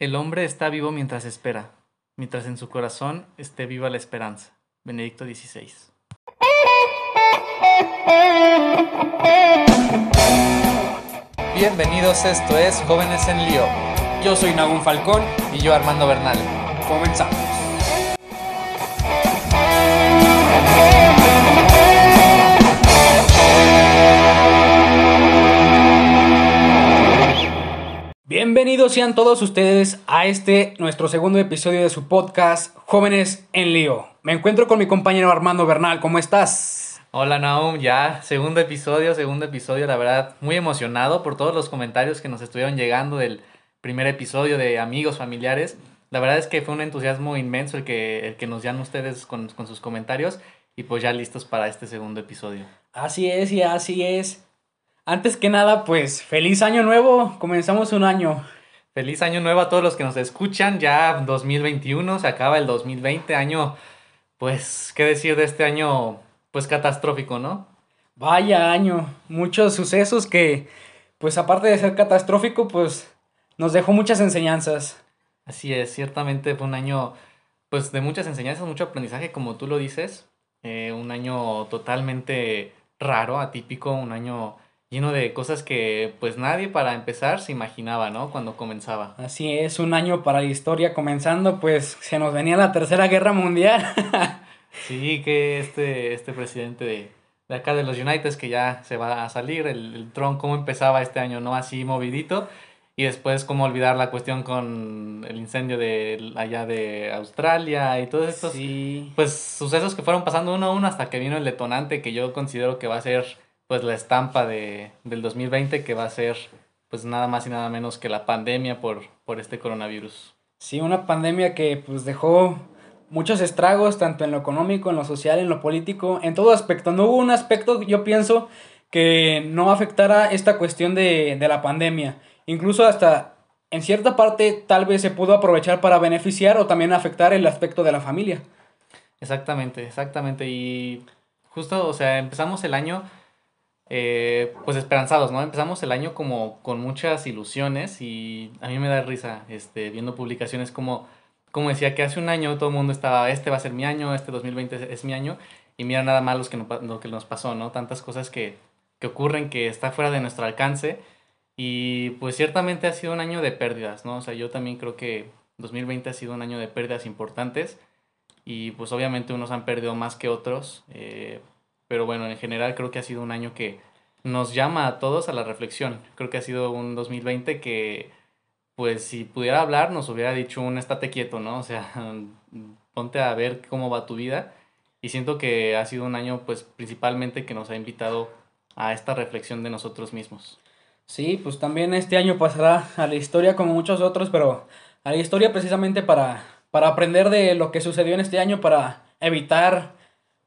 El hombre está vivo mientras espera, mientras en su corazón esté viva la esperanza. Benedicto XVI. Bienvenidos, esto es Jóvenes en Lío. Yo soy Nagún Falcón y yo Armando Bernal. Comenzamos. Bienvenidos sean todos ustedes a este nuestro segundo episodio de su podcast Jóvenes en Lío. Me encuentro con mi compañero Armando Bernal, ¿cómo estás? Hola Naum, ya segundo episodio, segundo episodio, la verdad muy emocionado por todos los comentarios que nos estuvieron llegando del primer episodio de amigos, familiares. La verdad es que fue un entusiasmo inmenso el que, el que nos dan ustedes con, con sus comentarios y pues ya listos para este segundo episodio. Así es y así es. Antes que nada, pues feliz año nuevo, comenzamos un año. Feliz año nuevo a todos los que nos escuchan, ya 2021, se acaba el 2020, año, pues, ¿qué decir de este año, pues catastrófico, ¿no? Vaya año, muchos sucesos que, pues aparte de ser catastrófico, pues nos dejó muchas enseñanzas. Así es, ciertamente fue un año, pues de muchas enseñanzas, mucho aprendizaje, como tú lo dices, eh, un año totalmente raro, atípico, un año lleno de cosas que pues nadie para empezar se imaginaba, ¿no? Cuando comenzaba. Así es, un año para la historia comenzando, pues se nos venía la Tercera Guerra Mundial. sí, que este, este presidente de, de acá de los United que ya se va a salir, el, el Trump, cómo empezaba este año, ¿no? Así movidito. Y después cómo olvidar la cuestión con el incendio de allá de Australia y todos estos sí. pues sucesos que fueron pasando uno a uno hasta que vino el detonante que yo considero que va a ser pues la estampa de, del 2020 que va a ser pues nada más y nada menos que la pandemia por, por este coronavirus. Sí, una pandemia que pues dejó muchos estragos tanto en lo económico, en lo social, en lo político, en todo aspecto. No hubo un aspecto, yo pienso, que no afectara esta cuestión de, de la pandemia. Incluso hasta en cierta parte tal vez se pudo aprovechar para beneficiar o también afectar el aspecto de la familia. Exactamente, exactamente. Y justo, o sea, empezamos el año eh, pues esperanzados, ¿no? Empezamos el año como con muchas ilusiones y a mí me da risa este, viendo publicaciones como, como decía que hace un año todo el mundo estaba, este va a ser mi año, este 2020 es, mi año y mira nada más que lo que nos pasó, ¿no? Tantas cosas que, que ocurren que está fuera de nuestro alcance y pues ciertamente ha sido un año de pérdidas, ¿no? O sea, yo también creo que 2020 ha sido un año de pérdidas importantes y pues obviamente unos han perdido más que otros. Eh, pero bueno, en general creo que ha sido un año que nos llama a todos a la reflexión. Creo que ha sido un 2020 que, pues si pudiera hablar, nos hubiera dicho un estate quieto, ¿no? O sea, ponte a ver cómo va tu vida. Y siento que ha sido un año, pues principalmente que nos ha invitado a esta reflexión de nosotros mismos. Sí, pues también este año pasará a la historia como muchos otros, pero a la historia precisamente para, para aprender de lo que sucedió en este año, para evitar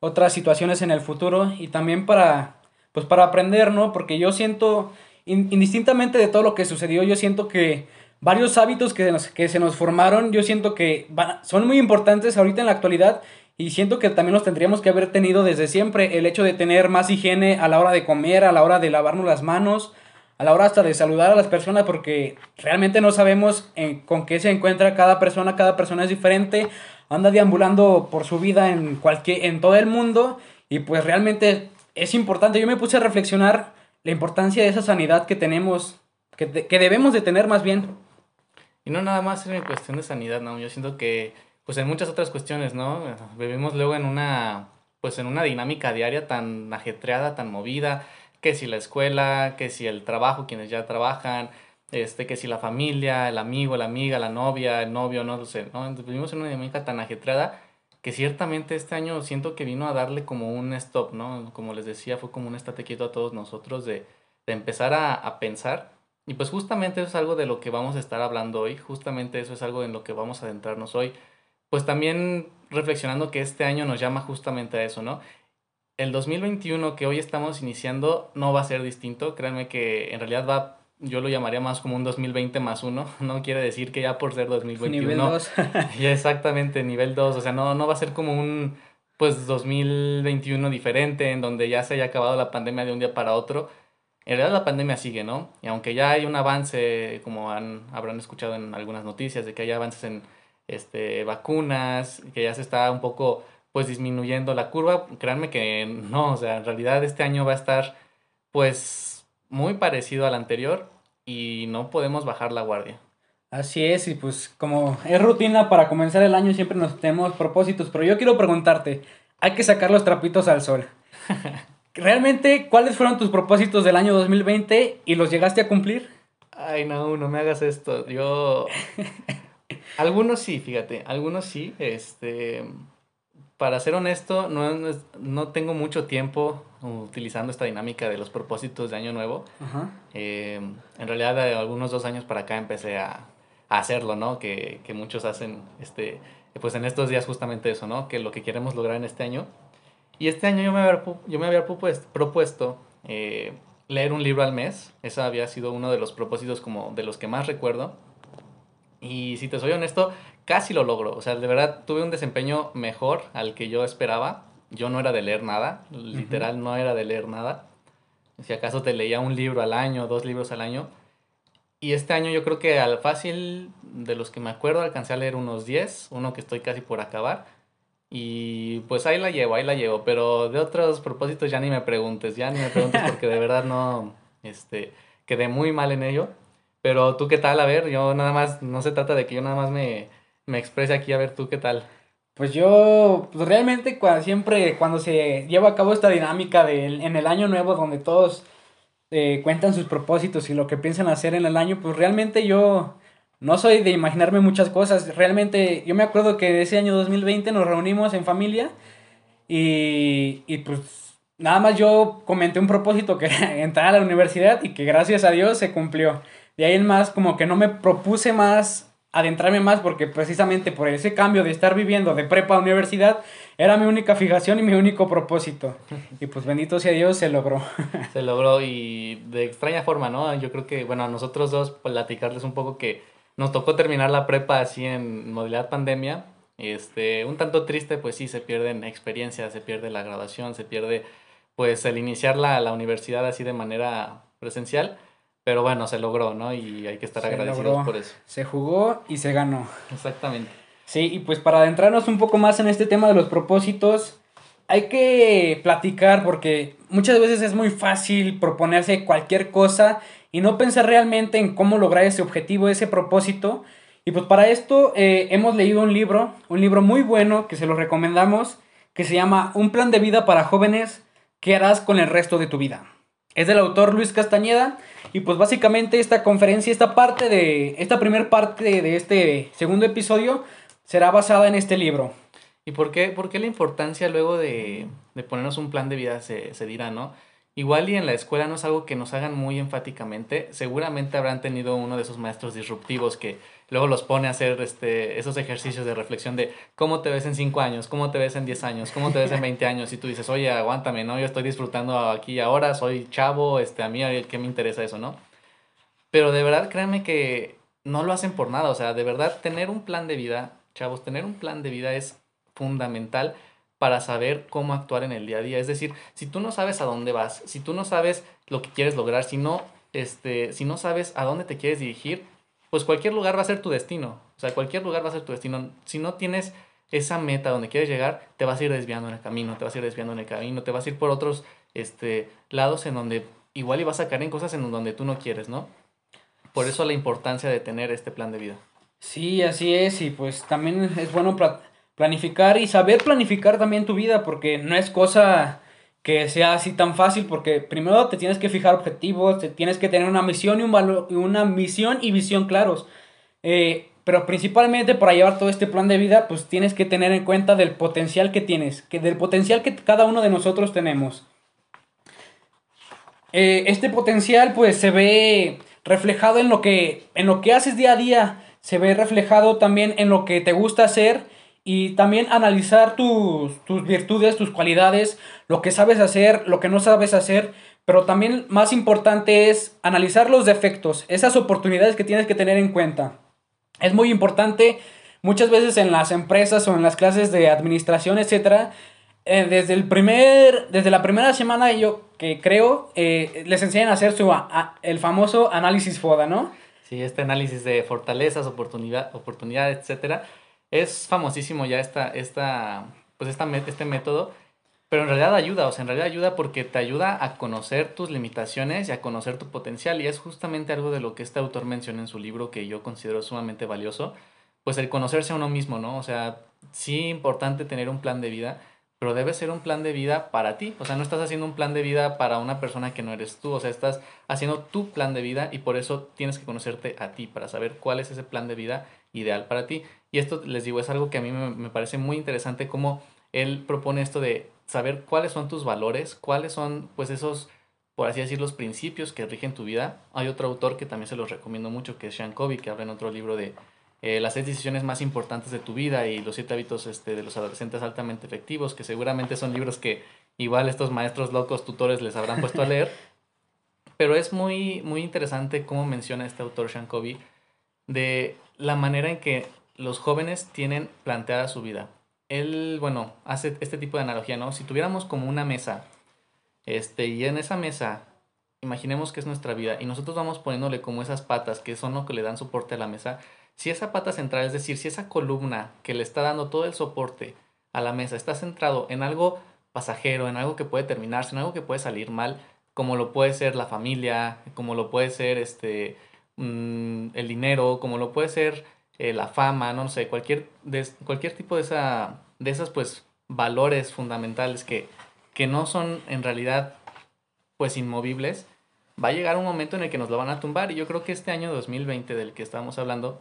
otras situaciones en el futuro y también para, pues para aprender, ¿no? Porque yo siento, indistintamente de todo lo que sucedió, yo siento que varios hábitos que, que se nos formaron, yo siento que son muy importantes ahorita en la actualidad y siento que también los tendríamos que haber tenido desde siempre. El hecho de tener más higiene a la hora de comer, a la hora de lavarnos las manos, a la hora hasta de saludar a las personas, porque realmente no sabemos con qué se encuentra cada persona, cada persona es diferente anda deambulando por su vida en, cualquier, en todo el mundo y pues realmente es importante. Yo me puse a reflexionar la importancia de esa sanidad que tenemos, que, que debemos de tener más bien. Y no nada más en cuestión de sanidad, ¿no? Yo siento que, pues en muchas otras cuestiones, ¿no? Vivimos luego en una, pues en una dinámica diaria tan ajetreada, tan movida, que si la escuela, que si el trabajo, quienes ya trabajan, este, que si la familia, el amigo, la amiga, la novia, el novio, no lo sé, ¿no? Entonces, vivimos en una dinámica tan ajetreada que ciertamente este año siento que vino a darle como un stop, ¿no? Como les decía, fue como un estate quieto a todos nosotros de, de empezar a, a, pensar. Y pues justamente eso es algo de lo que vamos a estar hablando hoy, justamente eso es algo en lo que vamos a adentrarnos hoy. Pues también reflexionando que este año nos llama justamente a eso, ¿no? El 2021 que hoy estamos iniciando no va a ser distinto, créanme que en realidad va yo lo llamaría más como un 2020 más uno. No quiere decir que ya por ser 2021. Nivel 2. ya exactamente, nivel 2. O sea, no, no va a ser como un pues 2021 diferente en donde ya se haya acabado la pandemia de un día para otro. en realidad la pandemia sigue, ¿no? Y aunque ya hay un avance, como han, habrán escuchado en algunas noticias, de que hay avances en este, vacunas, que ya se está un poco pues disminuyendo la curva, créanme que no, o sea, en realidad este año va a estar pues muy parecido al anterior y no podemos bajar la guardia. Así es, y pues como es rutina para comenzar el año siempre nos tenemos propósitos, pero yo quiero preguntarte, hay que sacar los trapitos al sol. ¿Realmente cuáles fueron tus propósitos del año 2020 y los llegaste a cumplir? Ay, no, no me hagas esto. Yo algunos sí, fíjate, algunos sí, este para ser honesto, no, no tengo mucho tiempo utilizando esta dinámica de los propósitos de año nuevo. Eh, en realidad, de algunos dos años para acá empecé a, a hacerlo, ¿no? Que, que, muchos hacen, este, pues en estos días justamente eso, ¿no? Que lo que queremos lograr en este año. Y este año yo me había, yo me había propuesto eh, leer un libro al mes. Ese había sido uno de los propósitos como de los que más recuerdo. Y si te soy honesto, casi lo logro. O sea, de verdad tuve un desempeño mejor al que yo esperaba. Yo no era de leer nada, literal no era de leer nada. Si acaso te leía un libro al año, dos libros al año. Y este año yo creo que al fácil, de los que me acuerdo, alcancé a leer unos 10, uno que estoy casi por acabar. Y pues ahí la llevo, ahí la llevo. Pero de otros propósitos ya ni me preguntes, ya ni me preguntes porque de verdad no, este, quedé muy mal en ello. Pero tú qué tal, a ver, yo nada más, no se trata de que yo nada más me, me exprese aquí, a ver tú qué tal. Pues yo, pues realmente cuando, siempre cuando se lleva a cabo esta dinámica de, en el año nuevo donde todos eh, cuentan sus propósitos y lo que piensan hacer en el año, pues realmente yo no soy de imaginarme muchas cosas. Realmente yo me acuerdo que ese año 2020 nos reunimos en familia y, y pues nada más yo comenté un propósito que era entrar a la universidad y que gracias a Dios se cumplió. De ahí en más como que no me propuse más adentrarme más porque precisamente por ese cambio de estar viviendo de prepa a universidad era mi única fijación y mi único propósito. Y pues bendito sea Dios, se logró. Se logró y de extraña forma, ¿no? Yo creo que, bueno, a nosotros dos platicarles un poco que nos tocó terminar la prepa así en modalidad pandemia. Este, un tanto triste, pues sí, se pierden experiencias, se pierde la graduación, se pierde pues el iniciar la, la universidad así de manera presencial. Pero bueno, se logró, ¿no? Y hay que estar agradecidos por eso. Se jugó y se ganó. Exactamente. Sí, y pues para adentrarnos un poco más en este tema de los propósitos, hay que platicar porque muchas veces es muy fácil proponerse cualquier cosa y no pensar realmente en cómo lograr ese objetivo, ese propósito. Y pues para esto eh, hemos leído un libro, un libro muy bueno que se lo recomendamos, que se llama Un plan de vida para jóvenes, ¿qué harás con el resto de tu vida? Es del autor Luis Castañeda y pues básicamente esta conferencia, esta parte de, esta primera parte de este segundo episodio será basada en este libro. ¿Y por qué, por qué la importancia luego de, de ponernos un plan de vida se, se dirá, no? Igual y en la escuela no es algo que nos hagan muy enfáticamente, seguramente habrán tenido uno de esos maestros disruptivos que luego los pone a hacer este, esos ejercicios de reflexión de cómo te ves en 5 años, cómo te ves en 10 años, cómo te ves en 20 años y tú dices, oye, aguántame, ¿no? Yo estoy disfrutando aquí ahora, soy chavo, este, a mí, ¿qué me interesa eso, no? Pero de verdad, créanme que no lo hacen por nada, o sea, de verdad, tener un plan de vida, chavos, tener un plan de vida es fundamental para saber cómo actuar en el día a día. Es decir, si tú no sabes a dónde vas, si tú no sabes lo que quieres lograr, si no, este, si no sabes a dónde te quieres dirigir, pues cualquier lugar va a ser tu destino. O sea, cualquier lugar va a ser tu destino. Si no tienes esa meta donde quieres llegar, te vas a ir desviando en el camino, te vas a ir desviando en el camino, te vas a ir por otros este, lados en donde igual ibas a caer en cosas en donde tú no quieres, ¿no? Por eso la importancia de tener este plan de vida. Sí, así es, y pues también es bueno planificar y saber planificar también tu vida, porque no es cosa que sea así tan fácil, porque primero te tienes que fijar objetivos, te tienes que tener una misión y un valor, una misión y visión claros. Eh, pero principalmente para llevar todo este plan de vida, pues tienes que tener en cuenta del potencial que tienes, que del potencial que cada uno de nosotros tenemos. Eh, este potencial pues se ve reflejado en lo que en lo que haces día a día, se ve reflejado también en lo que te gusta hacer y también analizar tus, virtudes, tus cualidades, lo que sabes hacer, lo que no sabes hacer, pero también más importante es analizar los defectos, esas oportunidades que tienes que tener en cuenta. Es muy importante, muchas veces en las empresas o en las clases de administración, etcétera, eh, desde el primer, desde la primera semana yo que creo, eh, les enseñan a hacer su, el famoso análisis FODA, ¿no? Sí, este análisis de fortalezas, oportunidad, oportunidades, etcétera, es famosísimo ya esta, esta, pues esta, este método, pero en realidad ayuda, o sea, en realidad ayuda porque te ayuda a conocer tus limitaciones y a conocer tu potencial, y es justamente algo de lo que este autor menciona en su libro que yo considero sumamente valioso, pues el conocerse a uno mismo, ¿no? O sea, sí importante tener un plan de vida, pero debe ser un plan de vida para ti. O sea, no estás haciendo un plan de vida para una persona que no eres tú. O sea, estás haciendo tu plan de vida y por eso tienes que conocerte a ti para saber cuál es ese plan de vida ideal para ti. Y esto, les digo, es algo que a mí me, me parece muy interesante cómo él propone esto de saber cuáles son tus valores, cuáles son pues esos, por así decir, los principios que rigen tu vida. Hay otro autor que también se los recomiendo mucho, que es Sean Covey, que habla en otro libro de eh, las seis decisiones más importantes de tu vida y los siete hábitos este, de los adolescentes altamente efectivos, que seguramente son libros que igual estos maestros locos, tutores les habrán puesto a leer. Pero es muy, muy interesante cómo menciona este autor Sean Covey de la manera en que los jóvenes tienen planteada su vida. Él, bueno, hace este tipo de analogía, ¿no? Si tuviéramos como una mesa, este, y en esa mesa, imaginemos que es nuestra vida, y nosotros vamos poniéndole como esas patas que son lo que le dan soporte a la mesa, si esa pata central, es decir, si esa columna que le está dando todo el soporte a la mesa está centrado en algo pasajero, en algo que puede terminarse, en algo que puede salir mal, como lo puede ser la familia, como lo puede ser este mm, el dinero, como lo puede ser eh, la fama, no sé, cualquier, de, cualquier tipo de esa, de esas pues valores fundamentales que, que no son en realidad pues inmovibles, va a llegar un momento en el que nos lo van a tumbar y yo creo que este año 2020 del que estábamos hablando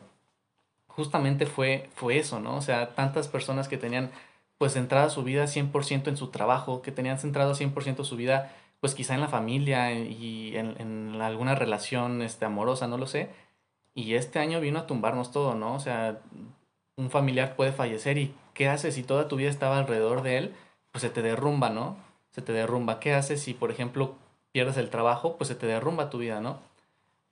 justamente fue, fue eso, ¿no? O sea, tantas personas que tenían pues centrada su vida 100% en su trabajo, que tenían centrado 100% su vida pues quizá en la familia y en, alguna relación este, amorosa, no lo sé. Y este año vino a tumbarnos todo, ¿no? O sea, un familiar puede fallecer y ¿qué haces si toda tu vida estaba alrededor de él? Pues se te derrumba, ¿no? Se te derrumba. ¿Qué haces si, por ejemplo, pierdes el trabajo? Pues se te derrumba tu vida, ¿no?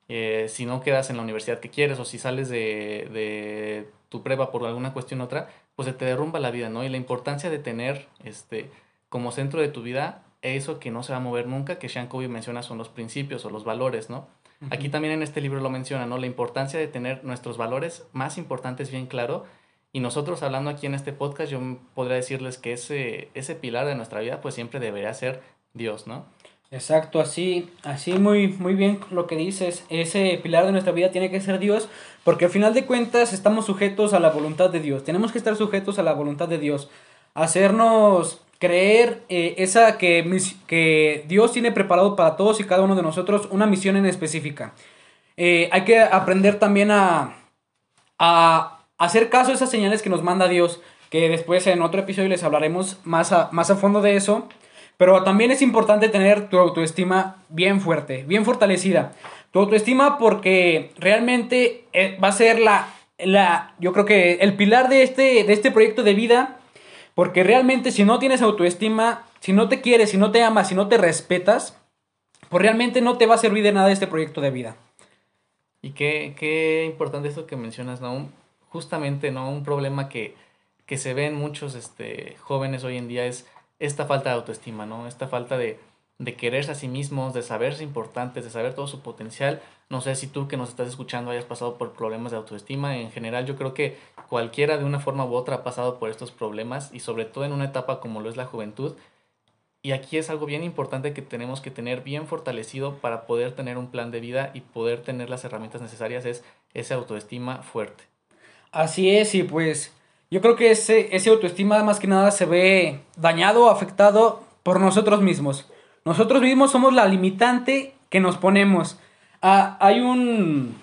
Eh, si no quedas en la universidad que quieres o si sales de, de tu prepa por alguna cuestión u otra, pues se te derrumba la vida, ¿no? Y la importancia de tener este, como centro de tu vida eso que no se va a mover nunca, que Sean Covey menciona son los principios o los valores, ¿no? Aquí también en este libro lo menciona, ¿no? La importancia de tener nuestros valores más importantes bien claro. Y nosotros hablando aquí en este podcast, yo podría decirles que ese, ese pilar de nuestra vida, pues siempre debería ser Dios, ¿no? Exacto, así, así muy, muy bien lo que dices. Ese pilar de nuestra vida tiene que ser Dios, porque al final de cuentas estamos sujetos a la voluntad de Dios. Tenemos que estar sujetos a la voluntad de Dios. Hacernos creer eh, esa que, que Dios tiene preparado para todos y cada uno de nosotros una misión en específica. Eh, hay que aprender también a, a hacer caso a esas señales que nos manda Dios, que después en otro episodio les hablaremos más a, más a fondo de eso. Pero también es importante tener tu autoestima bien fuerte, bien fortalecida. Tu autoestima porque realmente eh, va a ser la, la, yo creo que el pilar de este, de este proyecto de vida. Porque realmente si no tienes autoestima, si no te quieres, si no te amas, si no te respetas, pues realmente no te va a servir de nada este proyecto de vida. Y qué, qué importante esto que mencionas, ¿no? Justamente, ¿no? Un problema que, que se ve en muchos este, jóvenes hoy en día es esta falta de autoestima, ¿no? Esta falta de, de quererse a sí mismos, de saberse importantes, de saber todo su potencial. No sé si tú que nos estás escuchando hayas pasado por problemas de autoestima. En general, yo creo que cualquiera de una forma u otra ha pasado por estos problemas y sobre todo en una etapa como lo es la juventud. Y aquí es algo bien importante que tenemos que tener bien fortalecido para poder tener un plan de vida y poder tener las herramientas necesarias, es esa autoestima fuerte. Así es, y pues yo creo que ese, ese autoestima más que nada se ve dañado, afectado por nosotros mismos. Nosotros mismos somos la limitante que nos ponemos. Ah, hay un,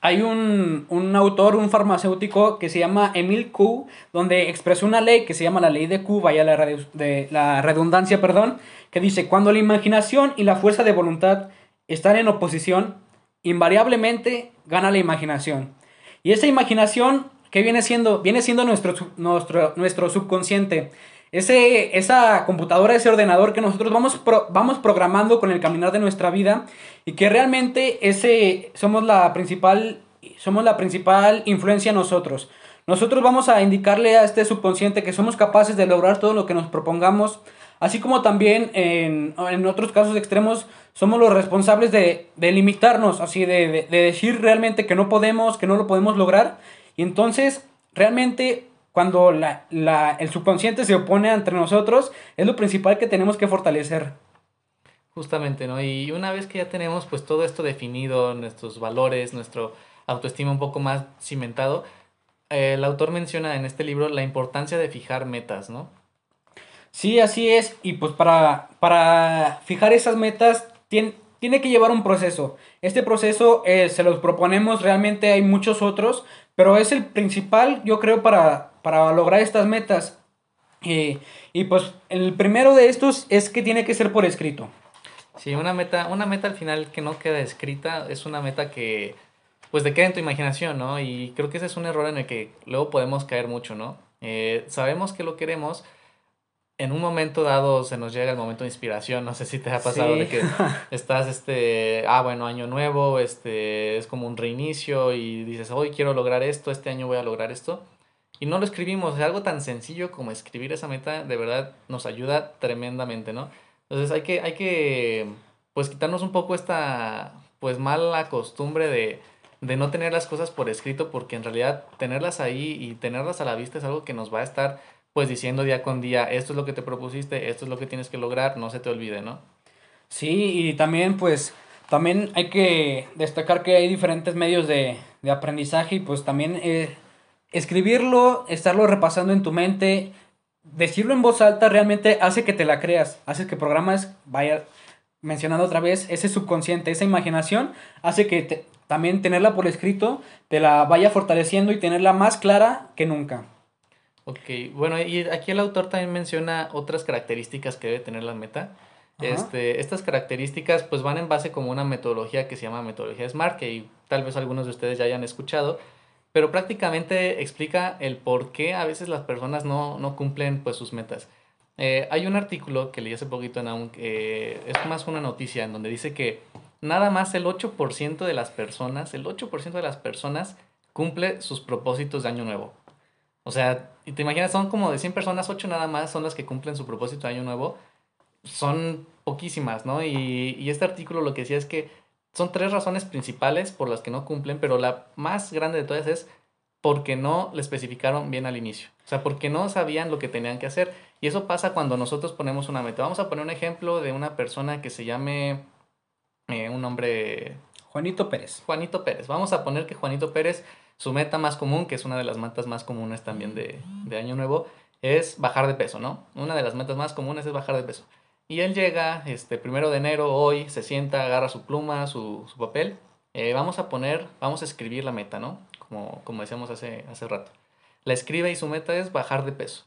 hay un, un autor, un farmacéutico que se llama Emil Q, donde expresó una ley que se llama la ley de Q, vaya la, de, la redundancia, perdón, que dice, cuando la imaginación y la fuerza de voluntad están en oposición, invariablemente gana la imaginación. Y esa imaginación, ¿qué viene siendo? Viene siendo nuestro, nuestro, nuestro subconsciente. Ese, esa computadora, ese ordenador que nosotros vamos, vamos programando con el caminar de nuestra vida y que realmente ese, somos, la principal, somos la principal influencia nosotros. nosotros vamos a indicarle a este subconsciente que somos capaces de lograr todo lo que nos propongamos, así como también en, en otros casos extremos somos los responsables de, de limitarnos, así de, de decir realmente que no podemos, que no lo podemos lograr. Y entonces, realmente cuando la, la, el subconsciente se opone entre nosotros, es lo principal que tenemos que fortalecer. Justamente, ¿no? Y una vez que ya tenemos pues todo esto definido, nuestros valores, nuestro autoestima un poco más cimentado, el autor menciona en este libro la importancia de fijar metas, ¿no? Sí, así es. Y pues para, para fijar esas metas tiene, tiene que llevar un proceso. Este proceso eh, se los proponemos, realmente hay muchos otros, pero es el principal, yo creo, para, para lograr estas metas. Eh, y pues el primero de estos es que tiene que ser por escrito. Sí, una meta, una meta al final que no queda escrita es una meta que pues te queda en tu imaginación, ¿no? Y creo que ese es un error en el que luego podemos caer mucho, ¿no? Eh, sabemos que lo queremos, en un momento dado se nos llega el momento de inspiración, no sé si te ha pasado Sí. de que estás, este, ah, bueno, año nuevo, este, es como un reinicio y dices, hoy quiero lograr esto, este año voy a lograr esto. Y no lo escribimos, es algo tan sencillo como escribir esa meta, de verdad nos ayuda tremendamente, ¿no? Entonces hay que, hay que, pues quitarnos un poco esta, pues mala costumbre de, de no tener las cosas por escrito, porque en realidad tenerlas ahí y tenerlas a la vista es algo que nos va a estar pues diciendo día con día, esto es lo que te propusiste, esto es lo que tienes que lograr, no se te olvide, ¿no? Sí, y también pues también hay que destacar que hay diferentes medios de, de aprendizaje y pues también eh, escribirlo, estarlo repasando en tu mente, decirlo en voz alta realmente hace que te la creas, hace que programas, vaya mencionando otra vez, ese subconsciente, esa imaginación, hace que te- también tenerla por escrito te la vaya fortaleciendo y tenerla más clara que nunca. Ok, bueno, y aquí el autor también menciona otras características que debe tener la meta. Ajá. Este, estas características pues van en base como una metodología que se llama metodología SMART, que tal vez algunos de ustedes ya hayan escuchado, pero prácticamente explica el por qué a veces las personas no, no cumplen pues sus metas. Eh, hay un artículo que leí hace poquito en AUN, que es más una noticia, en donde dice que nada más el 8% de las personas, el 8% de las personas cumple sus propósitos de año nuevo. O sea, y te imaginas, son como de 100 personas, 8 nada más son las que cumplen su propósito de año nuevo. Son poquísimas, ¿no? Y, y este artículo lo que decía es que son tres razones principales por las que no cumplen, pero la más grande de todas es porque no le especificaron bien al inicio. O sea, porque no sabían lo que tenían que hacer. Y eso pasa cuando nosotros ponemos una meta. Vamos a poner un ejemplo de una persona que se llame eh, un nombre Juanito Pérez. Juanito Pérez. Vamos a poner que Juanito Pérez, su meta más común, que es una de las metas más comunes también de, de Año Nuevo, es bajar de peso, ¿no? Una de las metas más comunes es bajar de peso. Y él llega, este, primero de enero, hoy, se sienta, agarra su pluma, su, su papel. eh, vamos a poner, vamos a escribir la meta, ¿no? Como, como decíamos hace, hace rato. La escribe y su meta es bajar de peso.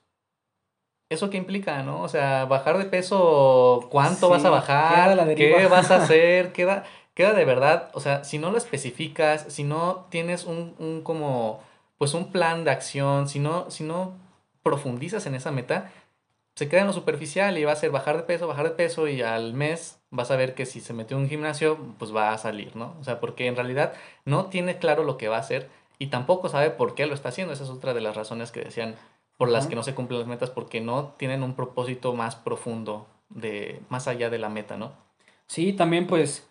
¿Eso qué implica, no? O sea, bajar de peso, ¿cuánto Sí, vas a bajar? la. ¿Qué vas a hacer? Queda, queda de verdad, o sea, si no lo especificas, si no tienes un, un como, pues un plan de acción, si no, si no profundizas en esa meta, se queda en lo superficial y va a ser bajar de peso, bajar de peso y al mes vas a ver que si se metió en un gimnasio, pues va a salir, ¿no? O sea, porque en realidad no tiene claro lo que va a hacer y tampoco sabe por qué lo está haciendo. Esa es otra de las razones que decían por las que no se cumplen las metas, porque no tienen un propósito más profundo, de más allá de la meta, ¿no? Sí, también pues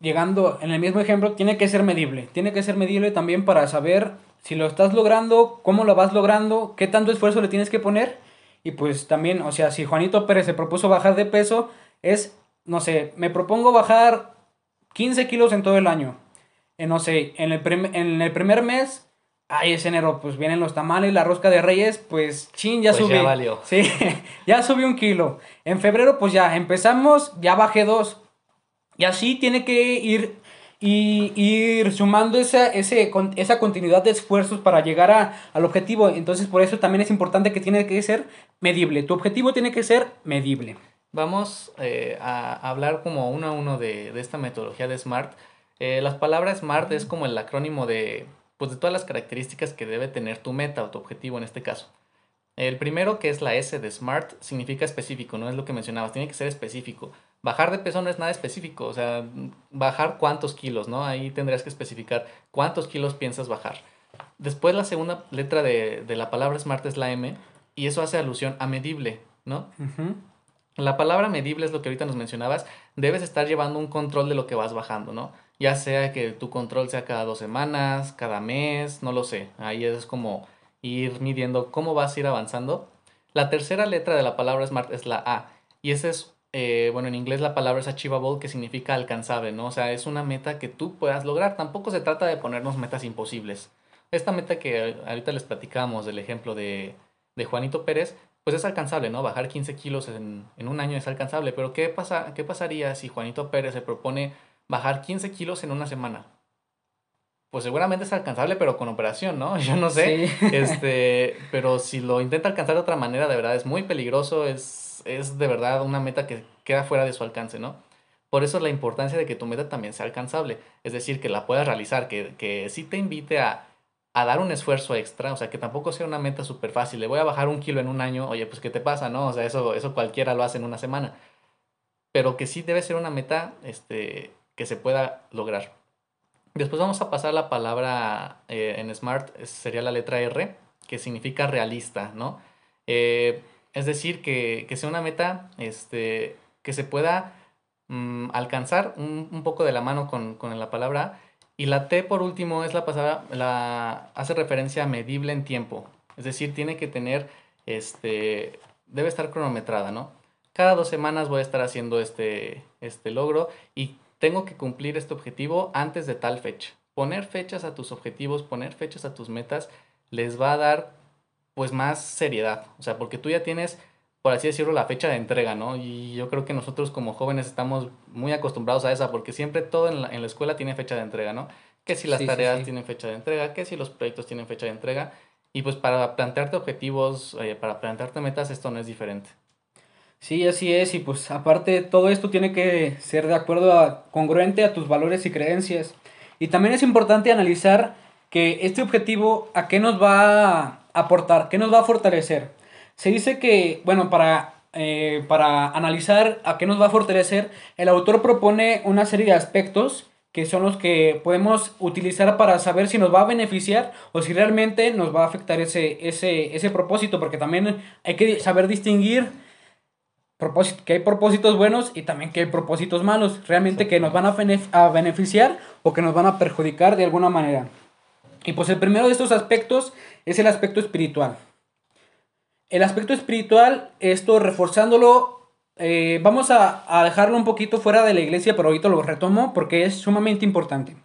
llegando en el mismo ejemplo, tiene que ser medible. Tiene que ser medible también para saber si lo estás logrando, cómo lo vas logrando, qué tanto esfuerzo le tienes que poner. Y pues también, o sea, si Juanito Pérez se propuso bajar de peso, es, no sé, me propongo bajar 15 kilos en todo el año. Eh, no sé, en el, en el primer mes, ay, es enero, pues vienen los tamales, la rosca de reyes, pues chin, ya Pues subí. ya valió. Sí, ya subí un kilo. En febrero, pues ya empezamos, ya bajé dos. Y así tiene que ir, y, ir sumando esa, ese, con- esa continuidad de esfuerzos para llegar a- al objetivo. Entonces, por eso también es importante que tiene que ser medible. Tu objetivo tiene que ser medible. Vamos eh, a hablar como uno a uno de, de esta metodología de SMART. Eh, las palabras SMART es como el acrónimo de, pues, de todas las características que debe tener tu meta o tu objetivo en este caso. El primero, que es la S de SMART, significa específico, no es lo que mencionabas, tiene que ser específico. Bajar de peso no es nada específico, o sea, bajar cuántos kilos, ¿no? Ahí tendrías que especificar cuántos kilos piensas bajar. después la segunda letra de, de la palabra SMART es la M y eso hace alusión a medible, ¿no? La palabra medible es lo que ahorita nos mencionabas. Debes estar llevando un control de lo que vas bajando, ¿no? Ya sea que tu control sea cada dos semanas, cada mes, no lo sé. Ahí es como ir midiendo cómo vas a ir avanzando. La tercera letra de la palabra SMART es la A. Y esa es, eh, bueno, en inglés la palabra es achievable, que significa alcanzable, ¿no? O sea, es una meta que tú puedas lograr. Tampoco se trata de ponernos metas imposibles. Esta meta que ahorita les platicamos del ejemplo de, de Juanito Pérez, pues es alcanzable, ¿no? Bajar 15 kilos en, en un año es alcanzable. Pero ¿qué, pasa, ¿qué pasaría si Juanito Pérez se propone bajar 15 kilos en una semana? Pues seguramente es alcanzable, pero con operación, ¿no? Yo no sé. Sí. Este, pero si lo intenta alcanzar de otra manera, de verdad es muy peligroso, es, es de verdad una meta que queda fuera de su alcance, ¿no? Por eso la importancia de que tu meta también sea alcanzable, es decir, que la puedas realizar, que, que sí te invite a, a dar un esfuerzo extra, o sea, que tampoco sea una meta súper fácil, le voy a bajar un kilo en un año, oye, pues ¿qué te pasa, no? O sea, eso, eso cualquiera lo hace en una semana, pero que sí debe ser una meta este, que se pueda lograr. Después vamos a pasar la palabra eh, en Smart, sería la letra R, que significa realista, ¿no? Eh, es decir, que, que sea una meta este, que se pueda mm, alcanzar un, un poco de la mano con, con la palabra. Y la T por último es la pasada, la hace referencia a medible en tiempo. Es decir, tiene que tener, este, debe estar cronometrada, ¿no? Cada dos semanas voy a estar haciendo este, este logro y tengo que cumplir este objetivo antes de tal fecha. Poner fechas a tus objetivos, poner fechas a tus metas, les va a dar pues más seriedad. O sea, porque tú ya tienes, por así decirlo, la fecha de entrega, ¿no? Y yo creo que nosotros como jóvenes estamos muy acostumbrados a esa, porque siempre todo en la, en la escuela tiene fecha de entrega, ¿no? Que si las Sí, sí, tareas sí. tienen fecha de entrega, que si los proyectos tienen fecha de entrega. Y pues para plantearte objetivos, eh, para plantearte metas, esto no es diferente. Sí, así es, y pues aparte todo esto tiene que ser de acuerdo a congruente a tus valores y creencias. Y también es importante analizar que este objetivo a qué nos va a aportar, qué nos va a fortalecer. Se dice que, bueno, para, eh, para analizar a qué nos va a fortalecer, el autor propone una serie de aspectos que son los que podemos utilizar para saber si nos va a beneficiar o si realmente nos va a afectar ese, ese, ese propósito, porque también hay que saber distinguir propósito, que hay propósitos buenos y también que hay propósitos malos, realmente que nos van a, benef- a beneficiar o que nos van a perjudicar de alguna manera. Y pues el primero de estos aspectos es el aspecto espiritual. El aspecto espiritual, esto reforzándolo, eh, vamos a, dejarlo un poquito fuera de la iglesia, pero ahorita lo retomo porque es sumamente importante.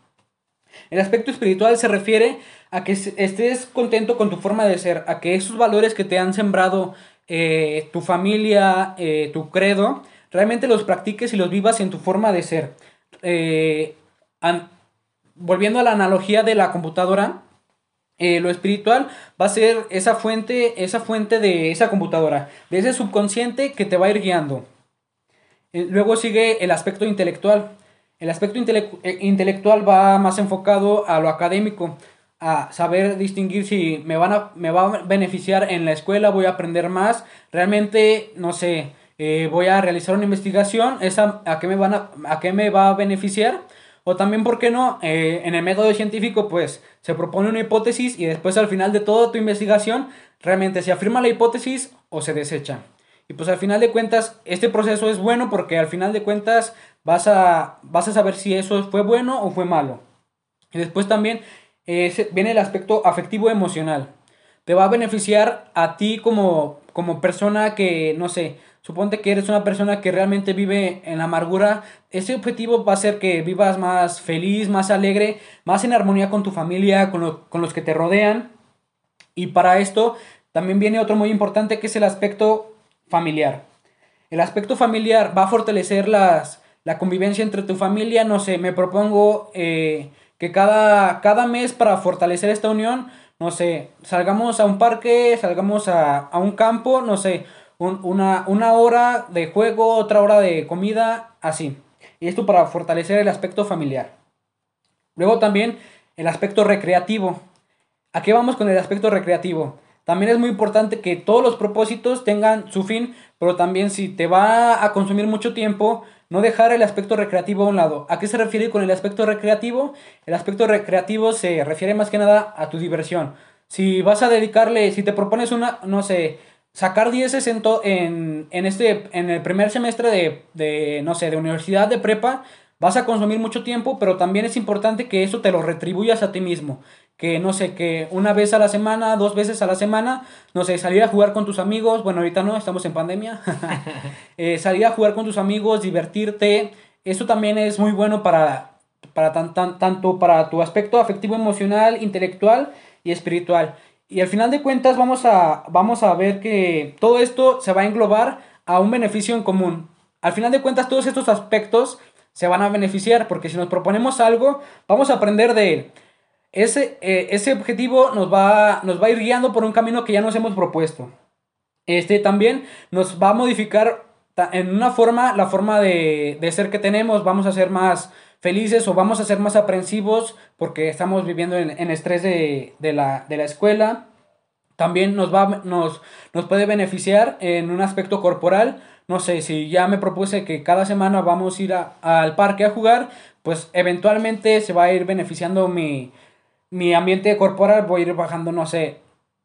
El aspecto espiritual se refiere a que estés contento con tu forma de ser, a que esos valores que te han sembrado eh, tu familia, eh, tu credo, realmente los practiques y los vivas en tu forma de ser. Volviendo a la analogía de la computadora, eh, lo espiritual va a ser esa fuente, esa fuente de esa computadora, de ese subconsciente que te va a ir guiando. Eh, Luego sigue el aspecto intelectual. El aspecto eh, intelectual va más enfocado a lo académico, a saber distinguir si me, van a, me va a beneficiar en la escuela, voy a aprender más, realmente, no sé, voy a realizar una investigación, esa, ¿a, qué me van a, ¿a qué me va a beneficiar? O también, ¿por qué no? Eh, en el método científico, pues, se propone una hipótesis y después al final de toda tu investigación, realmente se afirma la hipótesis o se desecha. Y pues al final de cuentas, este proceso es bueno porque al final de cuentas vas a, vas a saber si eso fue bueno o fue malo. Y después también eh, viene el aspecto afectivo emocional. Te va a beneficiar a ti como, como persona que, no sé, suponte que eres una persona que realmente vive en la amargura. Ese objetivo va a ser que vivas más feliz, más alegre, más en armonía con tu familia, con, lo- con los que te rodean. Y para esto también viene otro muy importante que es el aspecto familiar. El aspecto familiar va a fortalecer las, la convivencia entre tu familia. No sé, me propongo eh, que cada, cada mes para fortalecer esta unión, no sé, salgamos a un parque, salgamos a, a un campo, no sé, un- una, una hora de juego, otra hora de comida, así. Y esto para fortalecer el aspecto familiar. Luego también el aspecto recreativo. ¿A qué vamos con el aspecto recreativo? También es muy importante que todos los propósitos tengan su fin, pero también si te va a consumir mucho tiempo, no dejar el aspecto recreativo a un lado. ¿A qué se refiere con el aspecto recreativo? El aspecto recreativo se refiere más que nada a tu diversión. Si vas a dedicarle, si te propones una, no sé, sacar 10 en, en, este, en el primer semestre de, de, no sé, de universidad, de prepa, vas a consumir mucho tiempo, pero también es importante que eso te lo retribuyas a ti mismo que no sé, que una vez a la semana, dos veces a la semana, no sé, salir a jugar con tus amigos, bueno, ahorita no, estamos en pandemia, eh, salir a jugar con tus amigos, divertirte, eso también es muy bueno para, para tan, tan, tanto para tu aspecto afectivo, emocional, intelectual y espiritual. Y al final de cuentas vamos a, vamos a ver que todo esto se va a englobar a un beneficio en común. Al final de cuentas todos estos aspectos se van a beneficiar porque si nos proponemos algo, vamos a aprender de él ese, eh, ese objetivo nos va, nos va a ir guiando por un camino que ya nos hemos propuesto. Este también nos va a modificar en una forma, la forma de, de, ser que tenemos, vamos a ser más felices o vamos a ser más aprensivos porque estamos viviendo en, en estrés de, de, la, de, la, escuela. También nos, va, nos, nos puede beneficiar en un aspecto corporal. No sé, si ya me propuse que cada semana vamos a ir a, al parque a jugar, pues eventualmente se va a ir beneficiando mi, mi ambiente corporal voy a ir bajando, no sé,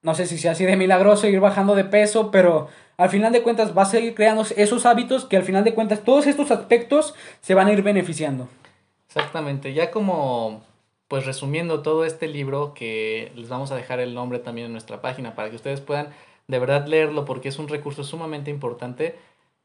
no sé si sea así de milagroso, ir bajando de peso, pero al final de cuentas va a seguir creando esos hábitos que al final de cuentas todos estos aspectos se van a ir beneficiando. Exactamente, ya como pues resumiendo todo este libro que les vamos a dejar el nombre también en nuestra página para que ustedes puedan de verdad leerlo porque es un recurso sumamente importante,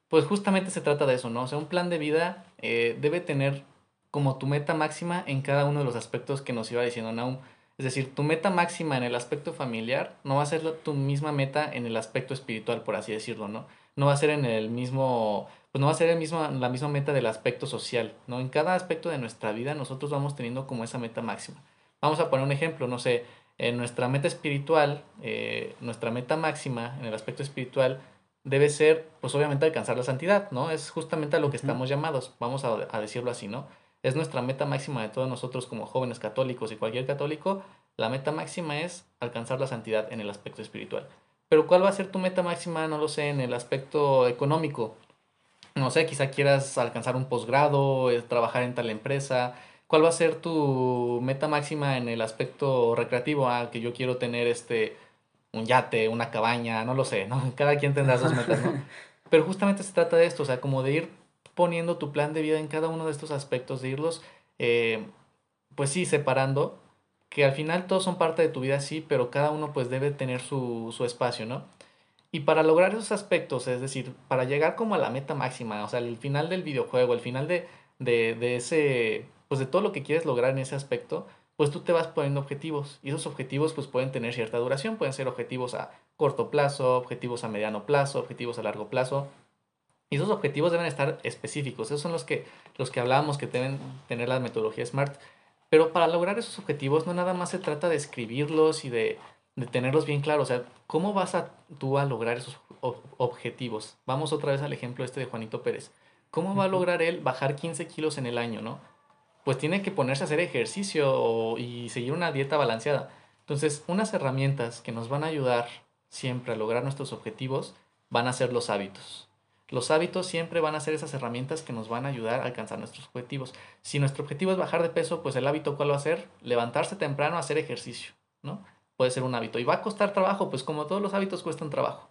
pues justamente se trata de eso, ¿no? O sea, un plan de vida eh, debe tener como tu meta máxima en cada uno de los aspectos que nos iba diciendo Naum. Es decir, tu meta máxima en el aspecto familiar no va a ser tu misma meta en el aspecto espiritual, por así decirlo, ¿no? No va a ser en el mismo, pues no va a ser el mismo, la misma meta del aspecto social, ¿no? En cada aspecto de nuestra vida nosotros vamos teniendo como esa meta máxima. Vamos a poner un ejemplo, no sé, en nuestra meta espiritual, eh, nuestra meta máxima en el aspecto espiritual debe ser, pues obviamente alcanzar la santidad, ¿no? Es justamente a lo que estamos llamados, vamos a, a decirlo así, ¿no? es nuestra meta máxima de todos nosotros como jóvenes católicos y cualquier católico, la meta máxima es alcanzar la santidad en el aspecto espiritual. Pero ¿cuál va a ser tu meta máxima? No lo sé, en el aspecto económico. No sé, quizá quieras alcanzar un posgrado, eh, trabajar en tal empresa. ¿Cuál va a ser tu meta máxima en el aspecto recreativo? Ah, que yo quiero tener este un yate, una cabaña, no lo sé, ¿no? Cada quien tendrá sus metas, ¿no? Pero justamente se trata de esto, o sea, como de ir poniendo tu plan de vida en cada uno de estos aspectos, de irlos, eh, pues sí, separando, que al final todos son parte de tu vida, sí, pero cada uno pues debe tener su, su espacio, ¿no? Y para lograr esos aspectos, es decir, para llegar como a la meta máxima, o sea, el final del videojuego, el final de, de, de ese, pues de todo lo que quieres lograr en ese aspecto, pues tú te vas poniendo objetivos y esos objetivos pues pueden tener cierta duración, pueden ser objetivos a corto plazo, objetivos a mediano plazo, objetivos a largo plazo, y esos objetivos deben estar específicos. Esos son los que, los que hablábamos que deben tener la metodología SMART. Pero para lograr esos objetivos no nada más se trata de escribirlos y de, de tenerlos bien claros. O sea, ¿cómo vas a, tú a lograr esos objetivos? Vamos otra vez al ejemplo este de Juanito Pérez. ¿Cómo va a lograr él bajar 15 kilos en el año, no? Pues tiene que ponerse a hacer ejercicio y seguir una dieta balanceada. Entonces, unas herramientas que nos van a ayudar siempre a lograr nuestros objetivos van a ser los hábitos. Los hábitos siempre van a ser esas herramientas que nos van a ayudar a alcanzar nuestros objetivos. Si nuestro objetivo es bajar de peso, pues el hábito cuál va a ser? Levantarse temprano a hacer ejercicio, ¿no? Puede ser un hábito. ¿Y va a costar trabajo? Pues como todos los hábitos cuestan trabajo.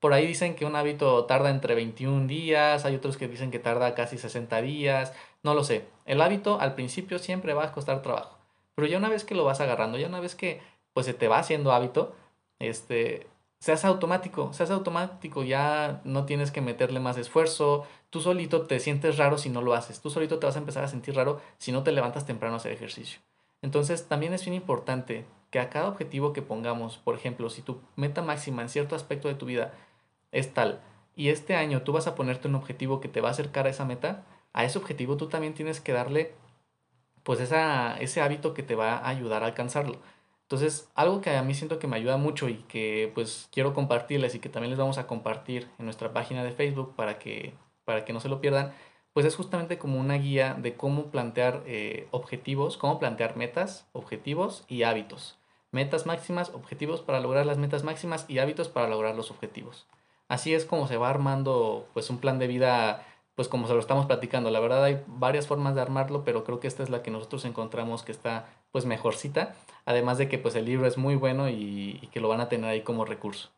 Por ahí dicen que un hábito tarda entre 21 días, hay otros que dicen que tarda casi 60 días, no lo sé. El hábito al principio siempre va a costar trabajo, pero ya una vez que lo vas agarrando, ya una vez que pues se te va haciendo hábito, este, se hace automático, se hace automático, ya no tienes que meterle más esfuerzo, tú solito te sientes raro si no lo haces, tú solito te vas a empezar a sentir raro si no te levantas temprano a hacer ejercicio. Entonces también es bien importante que a cada objetivo que pongamos, por ejemplo, si tu meta máxima en cierto aspecto de tu vida es tal, y este año tú vas a ponerte un objetivo que te va a acercar a esa meta, a ese objetivo tú también tienes que darle pues esa, ese hábito que te va a ayudar a alcanzarlo. Entonces, algo que a mí siento que me ayuda mucho y que pues quiero compartirles y que también les vamos a compartir en nuestra página de Facebook para que, para que no se lo pierdan, pues es justamente como una guía de cómo plantear eh, objetivos, cómo plantear metas, objetivos y hábitos. Metas máximas, objetivos para lograr las metas máximas y hábitos para lograr los objetivos. Así es como se va armando pues un plan de vida pues como se lo estamos platicando. La verdad hay varias formas de armarlo, pero creo que esta es la que nosotros encontramos que está pues mejorcita. Además de que pues el libro es muy bueno y, que lo van a tener ahí como recurso.